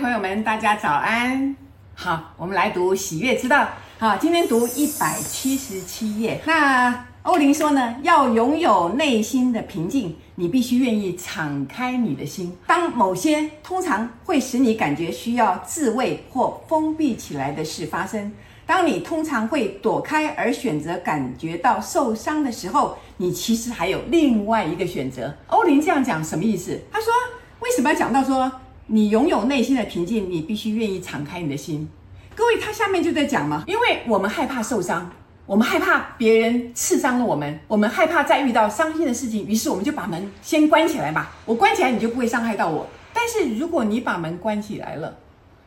朋友们，大家早安。好，我们来读《喜悦之道》。好，今天读一百七十七页。那欧林说呢，要拥有内心的平静，你必须愿意敞开你的心。当某些通常会使你感觉需要自卫或封闭起来的事发生，当你通常会躲开而选择感觉到受伤的时候，你其实还有另外一个选择。欧林这样讲什么意思？他说，为什么要讲到说？你拥有内心的平静，你必须愿意敞开你的心。各位，他下面就在讲嘛，因为我们害怕受伤，我们害怕别人刺伤了我们，我们害怕再遇到伤心的事情，于是我们就把门先关起来吧。我关起来，你就不会伤害到我。但是如果你把门关起来了，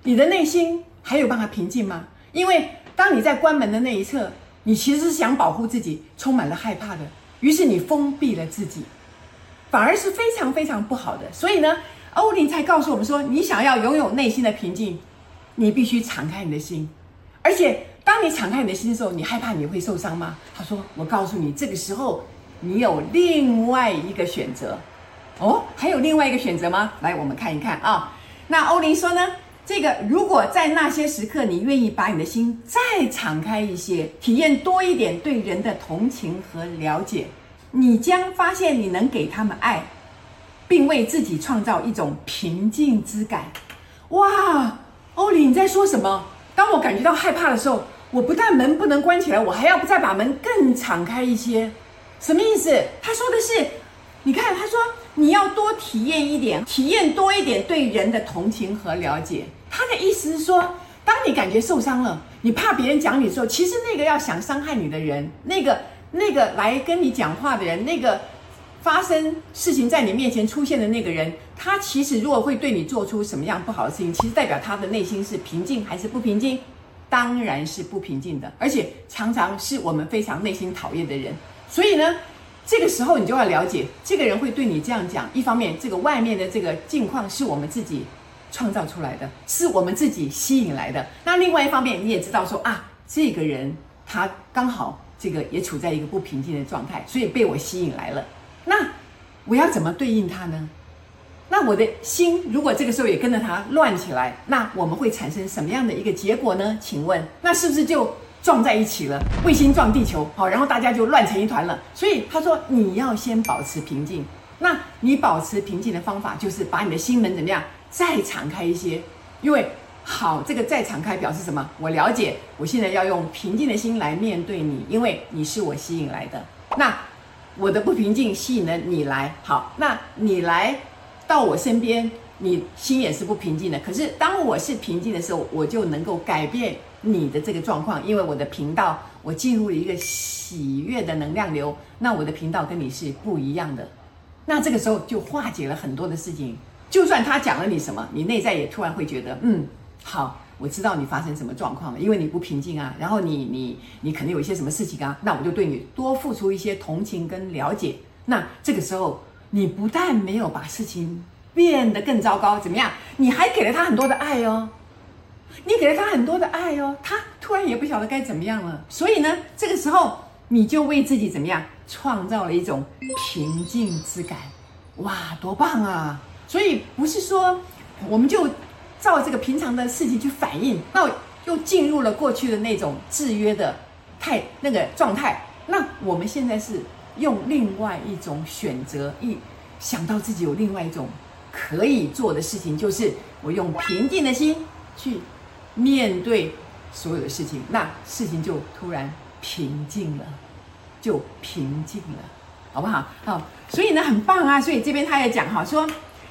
你的内心还有办法平静吗？因为当你在关门的那一刻，你其实是想保护自己，充满了害怕的，于是你封闭了自己，反而是非常非常不好的。所以呢，欧林才告诉我们说：“你想要拥有内心的平静，你必须敞开你的心。而且，当你敞开你的心的时候，你害怕你会受伤吗？”他说：“我告诉你，这个时候你有另外一个选择。哦，还有另外一个选择吗？来，我们看一看啊。那欧林说呢，这个如果在那些时刻，你愿意把你的心再敞开一些，体验多一点对人的同情和了解，你将发现你能给他们爱。”并为自己创造一种平静之感。哇，欧林，你在说什么？当我感觉到害怕的时候，我不但门不能关起来，我还要再把门更敞开一些。什么意思？他说的是，你看，他说你要多体验一点，体验多一点对人的同情和了解。他的意思是说，当你感觉受伤了，你怕别人讲你的时候，其实那个要想伤害你的人，那个那个来跟你讲话的人，那个。发生事情在你面前出现的那个人，他其实如果会对你做出什么样不好的事情，其实代表他的内心是平静还是不平静？当然是不平静的，而且常常是我们非常内心讨厌的人。所以呢，这个时候你就要了解，这个人会对你这样讲。一方面，这个外面的这个境况是我们自己创造出来的，是我们自己吸引来的。那另外一方面，你也知道说啊，这个人他刚好这个也处在一个不平静的状态，所以被我吸引来了。那我要怎么对应他呢？那我的心如果这个时候也跟着他乱起来，那我们会产生什么样的一个结果呢？请问，那是不是就撞在一起了？卫星撞地球，好，然后大家就乱成一团了。所以他说你要先保持平静。那你保持平静的方法就是把你的心门怎么样再敞开一些？因为好，这个再敞开表示什么？我了解，我现在要用平静的心来面对你，因为你是我吸引来的。那。我的不平静吸引了你来，好，那你来到我身边，你心也是不平静的。可是当我是平静的时候，我就能够改变你的这个状况，因为我的频道，我进入了一个喜悦的能量流，那我的频道跟你是不一样的，那这个时候就化解了很多的事情。就算他讲了你什么，你内在也突然会觉得，嗯，好。我知道你发生什么状况了，因为你不平静啊，然后你你你可能有一些什么事情啊，那我就对你多付出一些同情跟了解。那这个时候，你不但没有把事情变得更糟糕，怎么样？你还给了他很多的爱哦，你给了他很多的爱哦，他突然也不晓得该怎么样了。所以呢，这个时候你就为自己怎么样创造了一种平静之感，哇，多棒啊！所以不是说我们就。照这个平常的事情去反应，那又进入了过去的那种制约的态那个状态。那我们现在是用另外一种选择，一想到自己有另外一种可以做的事情，就是我用平静的心去面对所有的事情，那事情就突然平静了，就平静了，好不好？好，所以呢，很棒啊。所以这边他也讲哈，说。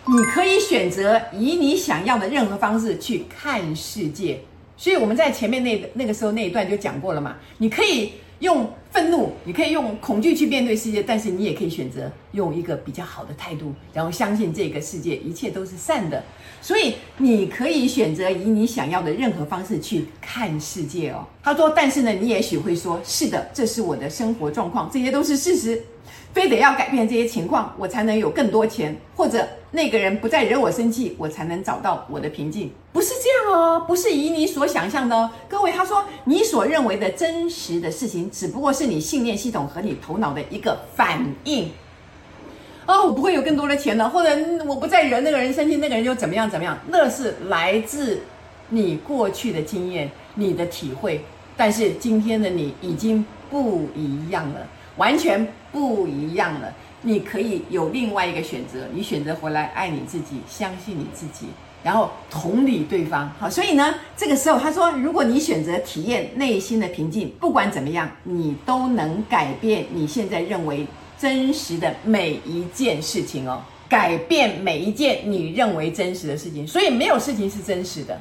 你可以选择以你想要的任何方式去看世界，所以我们在前面那那个时候那一段就讲过了嘛。你可以用愤怒，你可以用恐惧去面对世界，但是你也可以选择用一个比较好的态度，然后相信这个世界一切都是善的。所以你可以选择以你想要的任何方式去看世界哦。他说，但是呢，你也许会说，是的，这是我的生活状况，这些都是事实。非得要改变这些情况，我才能有更多钱，或者那个人不再惹我生气，我才能找到我的平静。不是这样哦，不是以你所想象的哦。各位，他说你所认为的真实的事情，只不过是你信念系统和你头脑的一个反应。哦，我不会有更多的钱了，或者我不再惹那个人生气，那个人就怎么样怎么样。那是来自你过去的经验，你的体会。但是今天的你已经不一样了，完全不一样了。你可以有另外一个选择，你选择回来爱你自己，相信你自己，然后同理对方。好，所以呢，这个时候他说，如果你选择体验内心的平静，不管怎么样，你都能改变你现在认为真实的每一件事情哦，改变每一件你认为真实的事情。所以没有事情是真实的，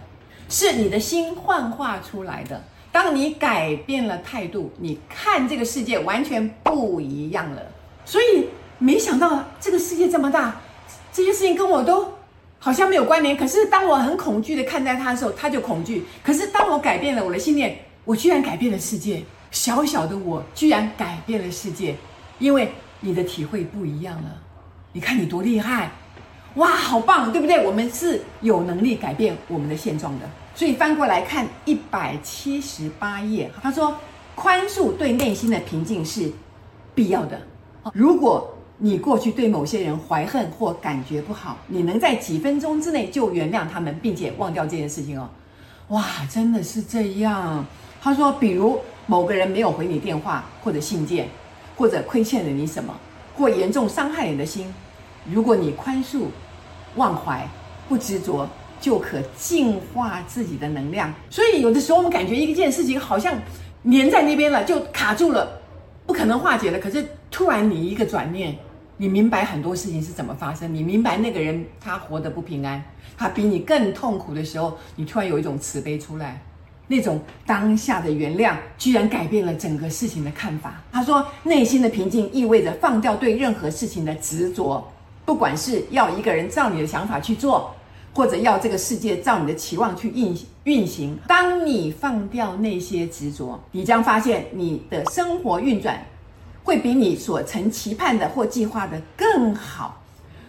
是你的心幻化出来的。当你改变了态度，你看这个世界完全不一样了。所以。没想到这个世界这么大，这些事情跟我都好像没有关联。可是当我很恐惧的看待它的时候，它就恐惧。可是当我改变了我的信念，我居然改变了世界。小小的我居然改变了世界，因为你的体会不一样了。你看你多厉害，哇，好棒，对不对？我们是有能力改变我们的现状的。所以翻过来看一百七十八页，他说，宽恕对内心的平静是必要的。如果你过去对某些人怀恨或感觉不好，你能在几分钟之内就原谅他们，并且忘掉这件事情哦？哇，真的是这样。他说，比如某个人没有回你电话或者信件，或者亏欠了你什么，或严重伤害你的心，如果你宽恕、忘怀、不执着，就可净化自己的能量。所以有的时候我们感觉一件事情好像粘在那边了，就卡住了，不可能化解了。可是突然你一个转念。你明白很多事情是怎么发生，你明白那个人他活得不平安，他比你更痛苦的时候，你突然有一种慈悲出来，那种当下的原谅，居然改变了整个事情的看法。他说，内心的平静意味着放掉对任何事情的执着，不管是要一个人照你的想法去做，或者要这个世界照你的期望去运运行。当你放掉那些执着，你将发现你的生活运转。会比你所曾期盼的或计划的更好。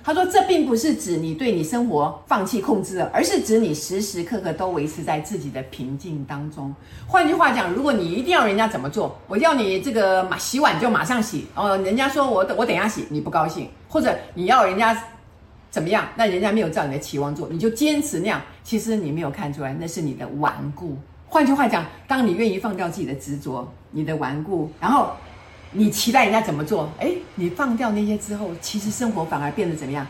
他说：“这并不是指你对你生活放弃控制了，而是指你时时刻刻都维持在自己的平静当中。换句话讲，如果你一定要人家怎么做，我要你这个马洗碗就马上洗哦。人家说我等我等下洗，你不高兴，或者你要人家怎么样，那人家没有照你的期望做，你就坚持那样。其实你没有看出来，那是你的顽固。换句话讲，当你愿意放掉自己的执着，你的顽固，然后。”你期待人家怎么做？诶，你放掉那些之后，其实生活反而变得怎么样？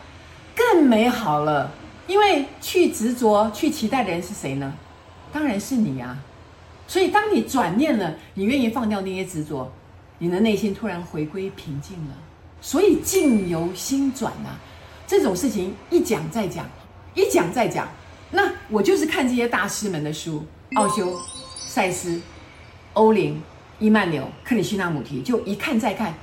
更美好了。因为去执着、去期待的人是谁呢？当然是你呀。所以当你转念了，你愿意放掉那些执着，你的内心突然回归平静了。所以境由心转呐，这种事情一讲再讲，一讲再讲。那我就是看这些大师们的书，奥修、赛斯、欧林。伊曼纽、克里希那穆提，就一看再看，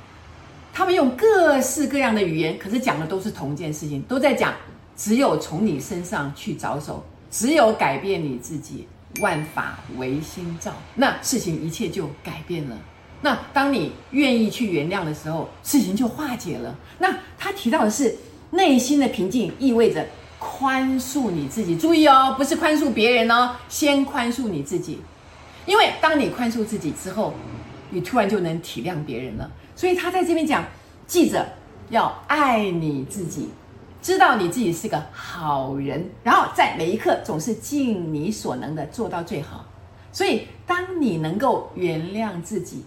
他们用各式各样的语言，可是讲的都是同一件事情，都在讲，只有从你身上去着手，只有改变你自己，万法唯心造，那事情一切就改变了。那当你愿意去原谅的时候，事情就化解了。那他提到的是内心的平静，意味着宽恕你自己。注意哦，不是宽恕别人哦，先宽恕你自己。因为当你宽恕自己之后，你突然就能体谅别人了。所以他在这边讲，记着要爱你自己，知道你自己是个好人，然后在每一刻总是尽你所能的做到最好。所以当你能够原谅自己，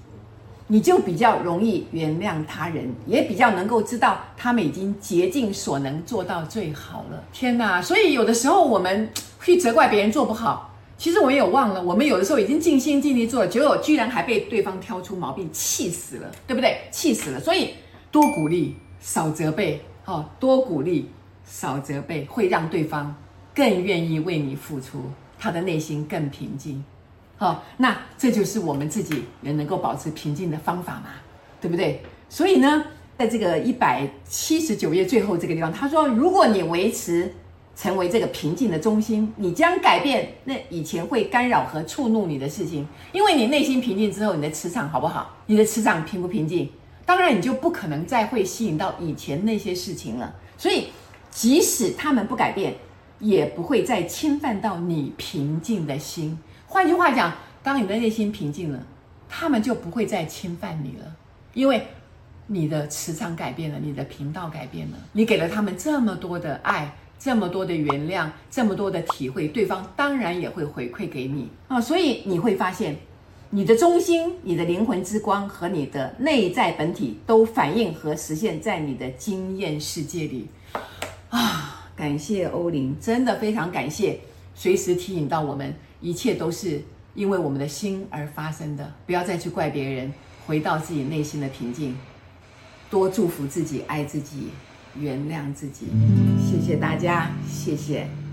你就比较容易原谅他人，也比较能够知道他们已经竭尽所能做到最好了。天哪！所以有的时候我们 去责怪别人做不好。其实我也有忘了，我们有的时候已经尽心尽力做了，结果居然还被对方挑出毛病，气死了，对不对？气死了。所以多鼓励，少责备，哦，多鼓励，少责备，会让对方更愿意为你付出，他的内心更平静。好，那这就是我们自己也能够保持平静的方法嘛，对不对？所以呢，在这个一百七十九页最后这个地方，他说，如果你维持。成为这个平静的中心，你将改变那以前会干扰和触怒你的事情，因为你内心平静之后，你的磁场好不好？你的磁场平不平静？当然，你就不可能再会吸引到以前那些事情了。所以，即使他们不改变，也不会再侵犯到你平静的心。换句话讲，当你的内心平静了，他们就不会再侵犯你了，因为你的磁场改变了，你的频道改变了，你给了他们这么多的爱，这么多的原谅，这么多的体会，对方当然也会回馈给你啊。所以你会发现，你的中心、你的灵魂之光和你的内在本体都反映和实现在你的经验世界里啊。感谢欧林，真的非常感谢，随时提醒到我们，一切都是因为我们的心而发生的，不要再去怪别人，回到自己内心的平静。多祝福自己，爱自己，原谅自己。谢谢大家，谢谢。